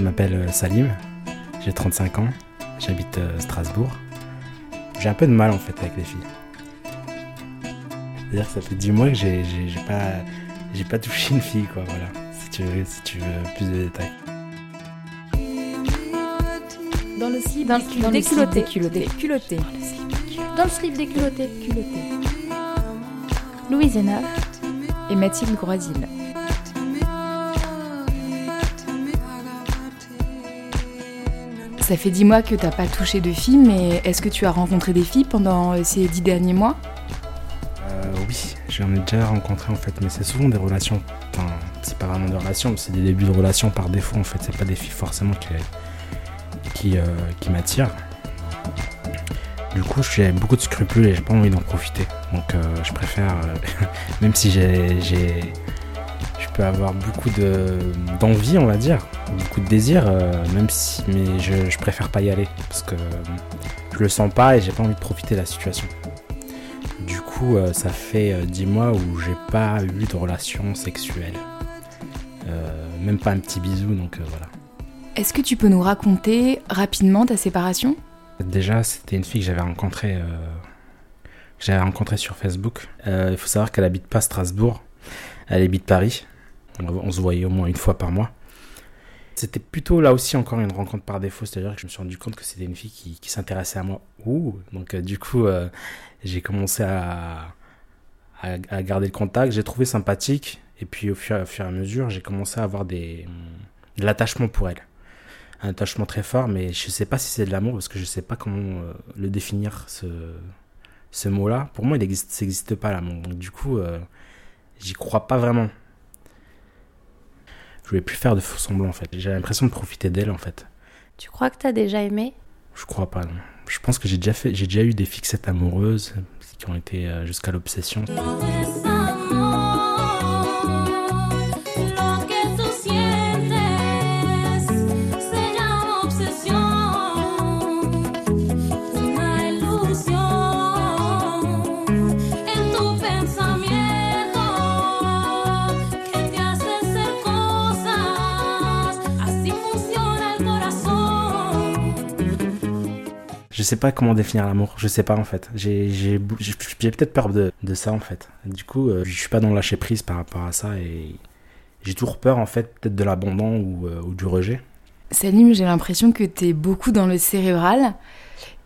je m'appelle euh, Salim, j'ai 35 ans, j'habite euh, Strasbourg. J'ai un peu de mal en fait avec les filles. C'est-à-dire que ça fait 10 mois que j'ai pas, j'ai pas touché une fille, quoi, voilà. Si tu veux, si tu veux plus de détails. Dans le slip, Dans des le des culottés. culottés. Culottés. Dans le slip des culottés. Culottés. Louise Hénard et Mathilde Groisil. Ça fait dix mois que t'as pas touché de filles, mais est-ce que tu as rencontré des filles pendant euh, ces dix derniers mois? Euh, oui, j'en ai déjà rencontré en fait, mais c'est souvent des relations. Enfin, c'est pas vraiment des relations, c'est des débuts de relations par défaut en fait. C'est pas des filles forcément qui, qui, euh, qui m'attirent. Du coup, j'ai beaucoup de scrupules et j'ai pas envie d'en profiter. Donc, je préfère, même si j'ai- je peux avoir beaucoup de d'envie, on va dire, beaucoup de désir, euh, même si, mais je, je préfère pas y aller parce que euh, je le sens pas et j'ai pas envie de profiter de la situation. Du coup, euh, ça fait euh, 10 mois où j'ai pas eu de relation sexuelle. Euh, même pas un petit bisou, donc euh, voilà. Est-ce que tu peux nous raconter rapidement ta séparation? Déjà, c'était une fille que j'avais rencontrée, euh, que j'avais rencontrée sur Facebook. Euh, il faut savoir qu'elle habite pas Strasbourg, elle habite Paris. On, se voyait au moins une fois par mois. C'était plutôt là aussi encore une rencontre par défaut, c'est-à-dire que je me suis rendu compte que c'était une fille qui, s'intéressait à moi. Ouh, donc euh, du coup, euh, j'ai commencé à, à, garder le contact. J'ai trouvé sympathique, et puis au fur, et à mesure, j'ai commencé à avoir des, de l'attachement pour elle un attachement très fort, mais je sais pas si c'est de l'amour parce que je sais pas comment euh, le définir ce, ce mot-là. Pour moi, il n'existe pas l'amour. Donc du coup, j'y crois pas vraiment. Je voulais plus faire de faux semblants en fait. J'ai l'impression de profiter d'elle en fait. Tu crois que t'as déjà aimé? Je crois pas. Non. Je pense que j'ai déjà fait, j'ai déjà eu des fixettes amoureuses qui ont été euh, jusqu'à l'obsession. Sais pas comment définir l'amour. Je sais pas en fait. J'ai peut-être peur de, de ça en fait. Du coup, euh, je suis pas dans le lâcher prise par rapport à ça et j'ai toujours peur en fait peut-être de l'abandon ou, euh, ou du rejet. Salim, j'ai l'impression que t'es beaucoup dans le cérébral.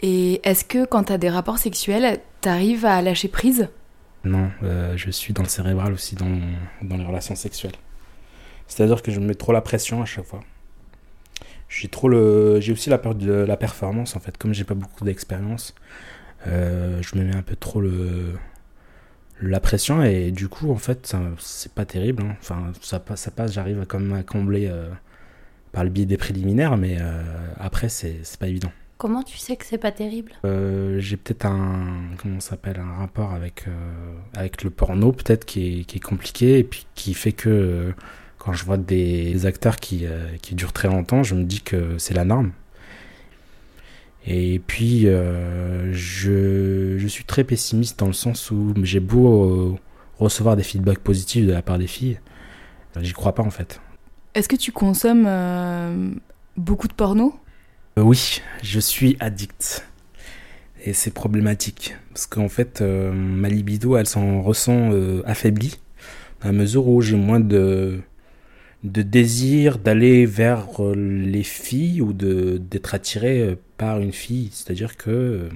Et est-ce que quand t'as des rapports sexuels, t'arrives à lâcher prise? Non, euh, je suis dans le cérébral aussi dans, dans les relations sexuelles. C'est-à-dire que je me mets trop la pression à chaque fois. J'ai trop le, j'ai aussi la peur de la performance en fait. Comme j'ai pas beaucoup d'expérience, euh, je me mets un peu trop le la pression et du coup en fait c'est pas terrible. hein. Enfin ça passe, ça passe. J'arrive quand même à combler euh, par le biais des préliminaires, mais euh, après c'est pas évident. Comment tu sais que c'est pas terrible? Euh, j'ai peut-être un comment s'appelle un rapport avec avec le porno peut-être qui est, qui est compliqué et puis qui fait que quand je vois des acteurs qui euh, qui durent très longtemps je me dis que c'est la norme et puis euh, je je suis très pessimiste dans le sens où j'ai beau euh, recevoir des feedbacks positifs de la part des filles j'y crois pas en fait Est-ce que tu consommes beaucoup de porno? Oui, je suis addict. Et c'est problématique. Parce qu'en fait, euh, ma libido, elle s'en ressent euh, affaiblie. À mesure où j'ai moins de, de désir d'aller vers euh, les filles ou d'être attiré euh, par une fille. C'est-à-dire que euh,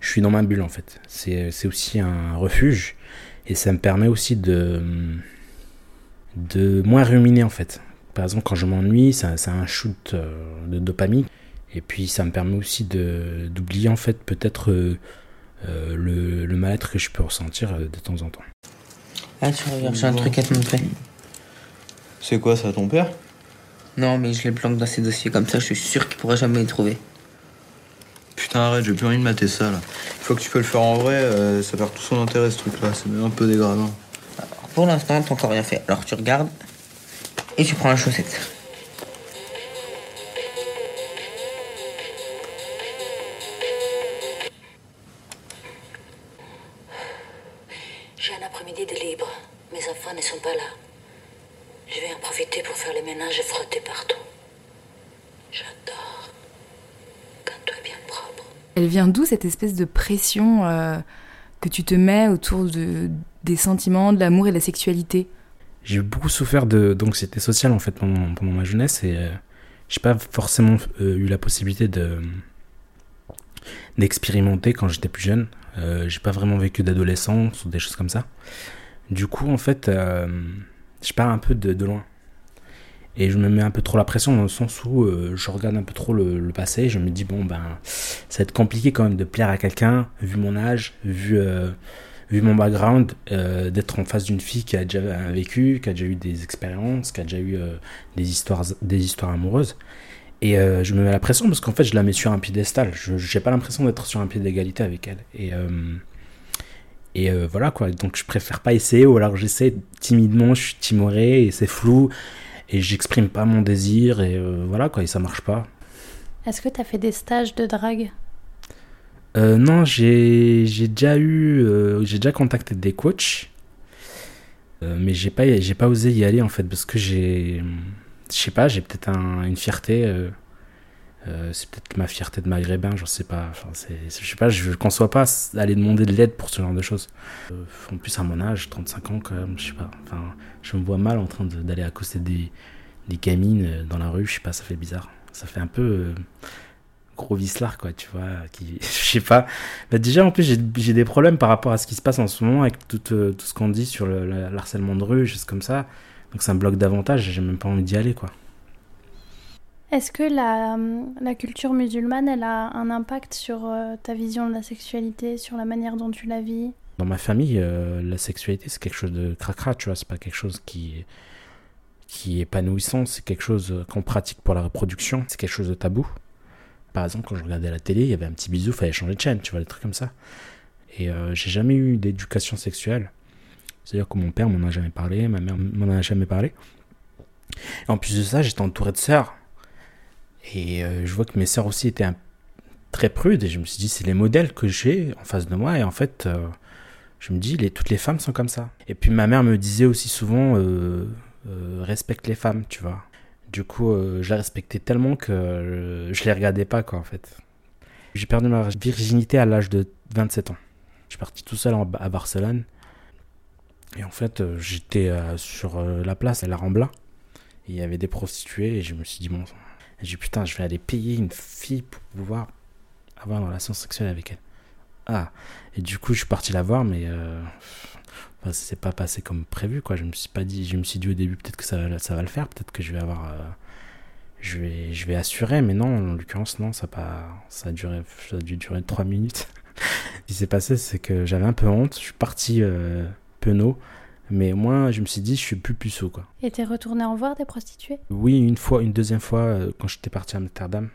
je suis dans ma bulle, en fait. C'est aussi un refuge. Et ça me permet aussi de, de moins ruminer, en fait. Par exemple, quand je m'ennuie, ça, ça un shoot de dopamine. Et puis ça me permet aussi d'oublier en fait peut-être le, le mal-être que je peux ressentir de temps en temps. Ah, tu regardes, j'ai un truc à te montrer. C'est quoi ça, ton père? Non, mais je les planque dans ces dossiers comme ça, je suis sûr qu'il pourra jamais les trouver. Putain, arrête, j'ai plus envie de mater ça là. Une fois que tu peux le faire en vrai, euh, ça perd tout son intérêt ce truc là, c'est même un peu dégradant. Alors, pour l'instant, t'as encore rien fait. Alors tu regardes et tu prends la chaussette. J'ai un après-midi de libre. Mes enfants ne sont pas là. Je vais en profiter pour faire le ménage et frotter partout. J'adore. Quand tout est bien propre. Elle vient d'où cette espèce de pression euh, que tu te mets autour de, des sentiments, de l'amour et de la sexualité? J'ai beaucoup souffert de- d'anxiété sociale en fait pendant, pendant ma jeunesse et euh, j'ai pas forcément euh, eu la possibilité de d'expérimenter quand j'étais plus jeune. Euh, j'ai pas vraiment vécu d'adolescence ou des choses comme ça. Du coup, en fait, euh, je pars un peu de, loin. Et je me mets un peu trop la pression dans le sens où euh, je regarde un peu trop le, passé. Je me dis, bon, ben, ça va être compliqué quand même de plaire à quelqu'un, vu mon âge, vu, euh, vu mon background, euh, d'être en face d'une fille qui a déjà vécu, qui a déjà eu des expériences, qui a déjà eu des, histoires, des histoires amoureuses. Et je me mets la pression parce qu'en fait, je la mets sur un piédestal. Je n'ai pas l'impression d'être sur un pied d'égalité avec elle. Et, et euh, voilà quoi. Donc, je préfère pas essayer, ou alors j'essaie timidement, je suis timoré et c'est flou. Et j'exprime pas mon désir, et euh, voilà quoi, et ça marche pas. Est-ce que t'as fait des stages de drague? Euh, non, j'ai déjà eu, euh, j'ai déjà contacté des coachs, euh, mais j'ai pas, j'ai pas osé y aller en fait parce que j'ai, je sais pas, j'ai peut-être un- une fierté. Euh, c'est peut-être ma fierté de maghrébin, je sais pas. Enfin, c'est, je sais pas, je conçois pas aller demander de l'aide pour ce genre de choses. Euh, en plus à mon âge, 35 ans quand même, je sais pas. Enfin, je me vois mal en train d'aller accoster des, des gamines euh, dans la rue, je sais pas, ça fait bizarre. Ça fait un peu gros vicelard quoi tu vois qui je sais pas Bah, déjà en plus j'ai des problèmes par rapport à ce qui se passe en ce moment avec tout, ce qu'on dit sur le, le- l'harcèlement de rue choses comme ça donc ça me bloque davantage j'ai même pas envie d'y aller quoi Est-ce que la, la culture musulmane, elle a un impact sur euh, ta vision de la sexualité, sur la manière dont tu la vis? Dans ma famille euh, la sexualité c'est quelque chose de cracra tu vois c'est pas quelque chose qui qui est épanouissant c'est quelque chose euh, qu'on pratique pour la reproduction c'est quelque chose de tabou. Par exemple quand je regardais la télé il y avait un petit bisou fallait changer de chaîne tu vois des trucs comme ça. Et j'ai jamais eu d'éducation sexuelle. C'est à dire que mon père m'en a jamais parlé ma mère m'en a jamais parlé. Et en plus de ça j'étais entouré de sœurs et euh, je vois que mes sœurs aussi étaient très prudes et je me suis dit c'est les modèles que j'ai en face de moi et en fait euh, je me dis, toutes les femmes sont comme ça. Et puis ma mère me disait aussi souvent, euh, respecte les femmes, tu vois. Du coup, je la respectais tellement que je les regardais pas, quoi, en fait. J'ai perdu ma virginité à l'âge de 27 ans. Je suis parti tout seul à Barcelone. Et en fait, j'étais sur la place à la Rambla. Et il y avait des prostituées et je me suis dit, bon, j'ai dit, putain, je vais aller payer une fille pour pouvoir avoir une relation sexuelle avec elle. Ah, et du coup, je suis parti la voir, mais euh, enfin, ça s'est pas passé comme prévu. Je me suis pas dit, je me suis dit au début, peut-être que ça, va- le faire, peut-être que je vais avoir, euh, je vais, je vais assurer, mais non, en l'occurrence, non, ça a duré, ça a dû durer trois minutes. Ce qui s'est passé, c'est que j'avais un peu honte, je suis parti euh, penaud, mais moins, je me suis dit, je suis plus puceau, quoi. Et t'es retourné en voir des prostituées? Oui, une fois, une deuxième fois, euh, quand j'étais parti à Amsterdam.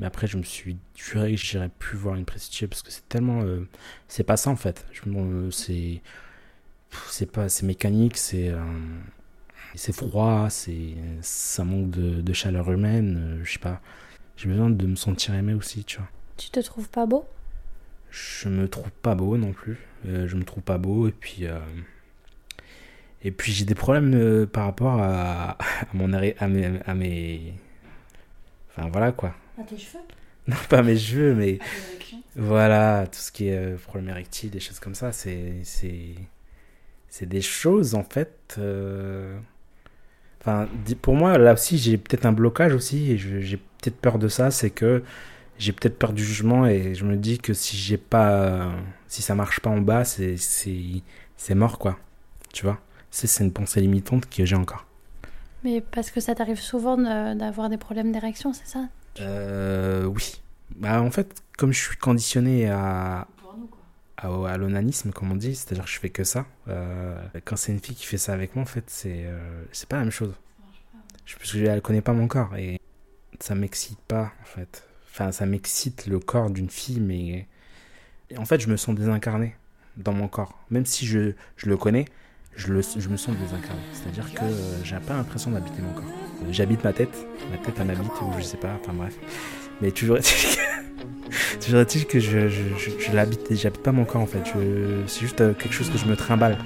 Mais après, je me suis juré que j'irais plus voir une prostituée parce que c'est tellement. euh, c'est pas ça en fait. Me- c'est. C'est pas. C'est mécanique, c'est. euh, c'est froid, c'est. Ça manque de, de chaleur humaine, euh, je sais pas. J'ai besoin de me sentir aimé aussi, tu vois. Tu te trouves pas beau? Je me trouve pas beau non plus. Euh, je me trouve pas beau et puis. Et puis j'ai des problèmes euh, par rapport à, à mon arrêt- à mes, à mes. Enfin voilà quoi. À tes cheveux? Non, pas mes cheveux, mais. Voilà, tout ce qui est euh, problème érectile, des choses comme ça, c'est. C'est, des choses, en fait. euh, Enfin, pour moi, là aussi, j'ai peut-être un blocage aussi, et j'ai peut-être peur de ça, c'est que j'ai peut-être peur du jugement, et je me dis que si j'ai pas. Si ça marche pas en bas, c'est mort, quoi. Tu vois? C'est, une pensée limitante que j'ai encore. Mais parce que ça t'arrive souvent de- d'avoir des problèmes d'érection, c'est ça? Euh, oui. Bah, en fait, comme je suis conditionné à, à, à l'onanisme, comme on dit, c'est-à-dire que je fais que ça, euh, quand c'est une fille qui fait ça avec moi, en fait, c'est euh, c'est pas la même chose. Je, parce que elle connaît pas mon corps et ça m'excite pas, en fait. Enfin, ça m'excite le corps d'une fille, mais. et en fait, je me sens désincarné dans mon corps. Même si je, je le connais, je, le, je me sens désincarné. C'est-à-dire que euh, j'ai pas l'impression d'habiter mon corps. J'habite ma tête, ma tête elle m'habite, ou je sais pas, enfin bref. Mais toujours est-il que, toujours est-il que je, je, je, je l'habite, j'habite pas mon corps en fait. Je- C'est juste euh, quelque chose que je me trimballe.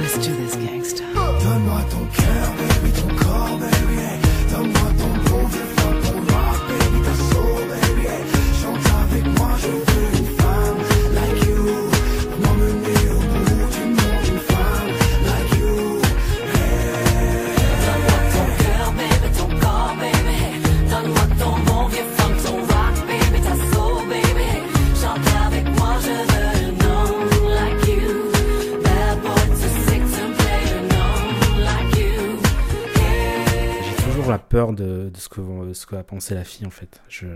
Let's do this, gangsta. Donne-moi ton cœur, baby, ton corps, baby. De, ce, que, vont- ce que va penser la fille en fait. Je,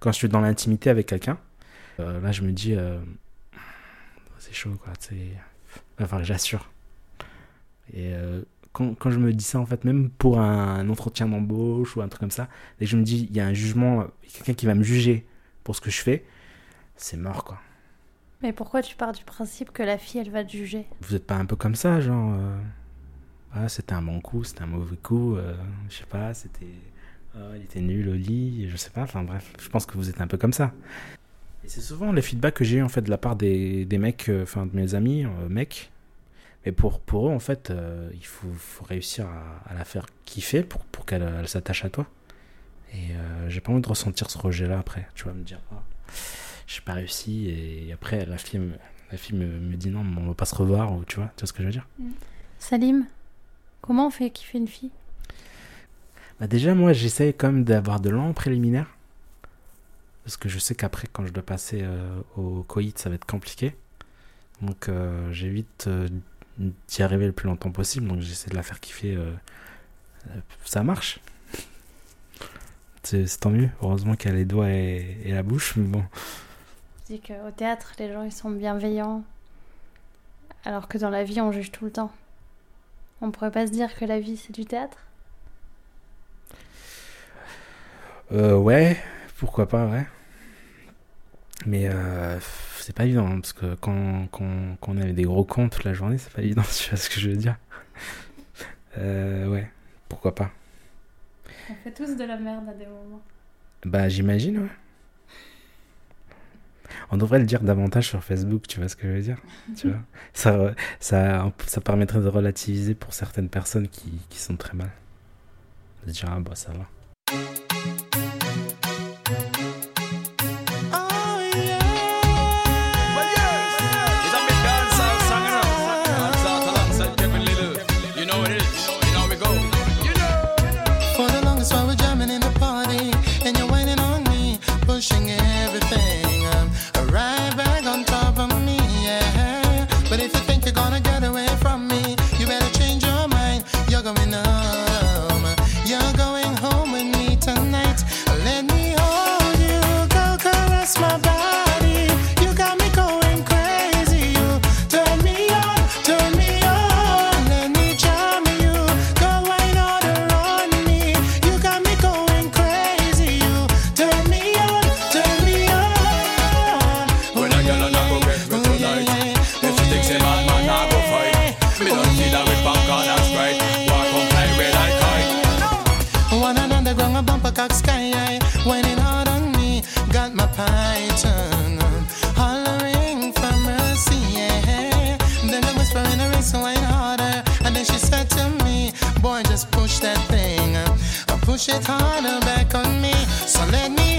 quand je suis dans l'intimité avec quelqu'un, euh, là je me dis, euh, c'est chaud quoi, c'est... Enfin, j'assure. Et euh, quand, quand je me dis ça, en fait, même pour un, un entretien d'embauche ou un truc comme ça, que je me dis, il y a un jugement, quelqu'un qui va me juger pour ce que je fais, c'est mort quoi. Mais pourquoi tu pars du principe que la fille, elle va te juger? Vous êtes pas un peu comme ça, genre. euh, ah, c'était un bon coup, c'était un mauvais coup, euh, je sais pas, c'était. Ah, il était nul au lit, je sais pas, enfin bref, je pense que vous êtes un peu comme ça. Et c'est souvent les feedbacks que j'ai eu en fait de la part des, des mecs, euh, enfin de mes amis, euh, mecs. Mais pour, pour eux, en fait, euh, il faut, réussir à, la faire kiffer pour, pour qu'elle elle s'attache à toi. Et euh, j'ai pas envie de ressentir ce rejet-là après. Tu vas me dire, ah, j'ai pas réussi, et après la fille, me, la fille me, me dit non, on va pas se revoir, ou tu vois, tu vois ce que je veux dire? Salim, comment on fait kiffer une fille? Bah déjà, moi, j'essaye quand même d'avoir de longs préliminaires. Parce que je sais qu'après, quand je dois passer euh, au coït, ça va être compliqué. Donc, euh, j'évite euh, d'y arriver le plus longtemps possible. Donc, j'essaie de la faire kiffer. ça marche. C'est tant mieux. Heureusement qu'elle a les doigts et, la bouche. Mais bon, dis qu'au théâtre, les gens, ils sont bienveillants. Alors que dans la vie, on juge tout le temps. On pourrait pas se dire que la vie, c'est du théâtre Euh, ouais, pourquoi pas, ouais. Mais euh, c'est pas évident, hein, parce que quand, quand, quand on a des gros comptes toute la journée, c'est pas évident, tu vois ce que je veux dire. Euh, ouais, pourquoi pas. On fait tous de la merde à des moments. Bah j'imagine, ouais. On devrait le dire davantage sur Facebook, tu vois ce que je veux dire tu vois ça, ça, ça permettrait de relativiser pour certaines personnes qui, qui sont très mal. De dire, ah bah ça va. And then she said to me, "Boy, just push that thing, push it harder back on me, so let me."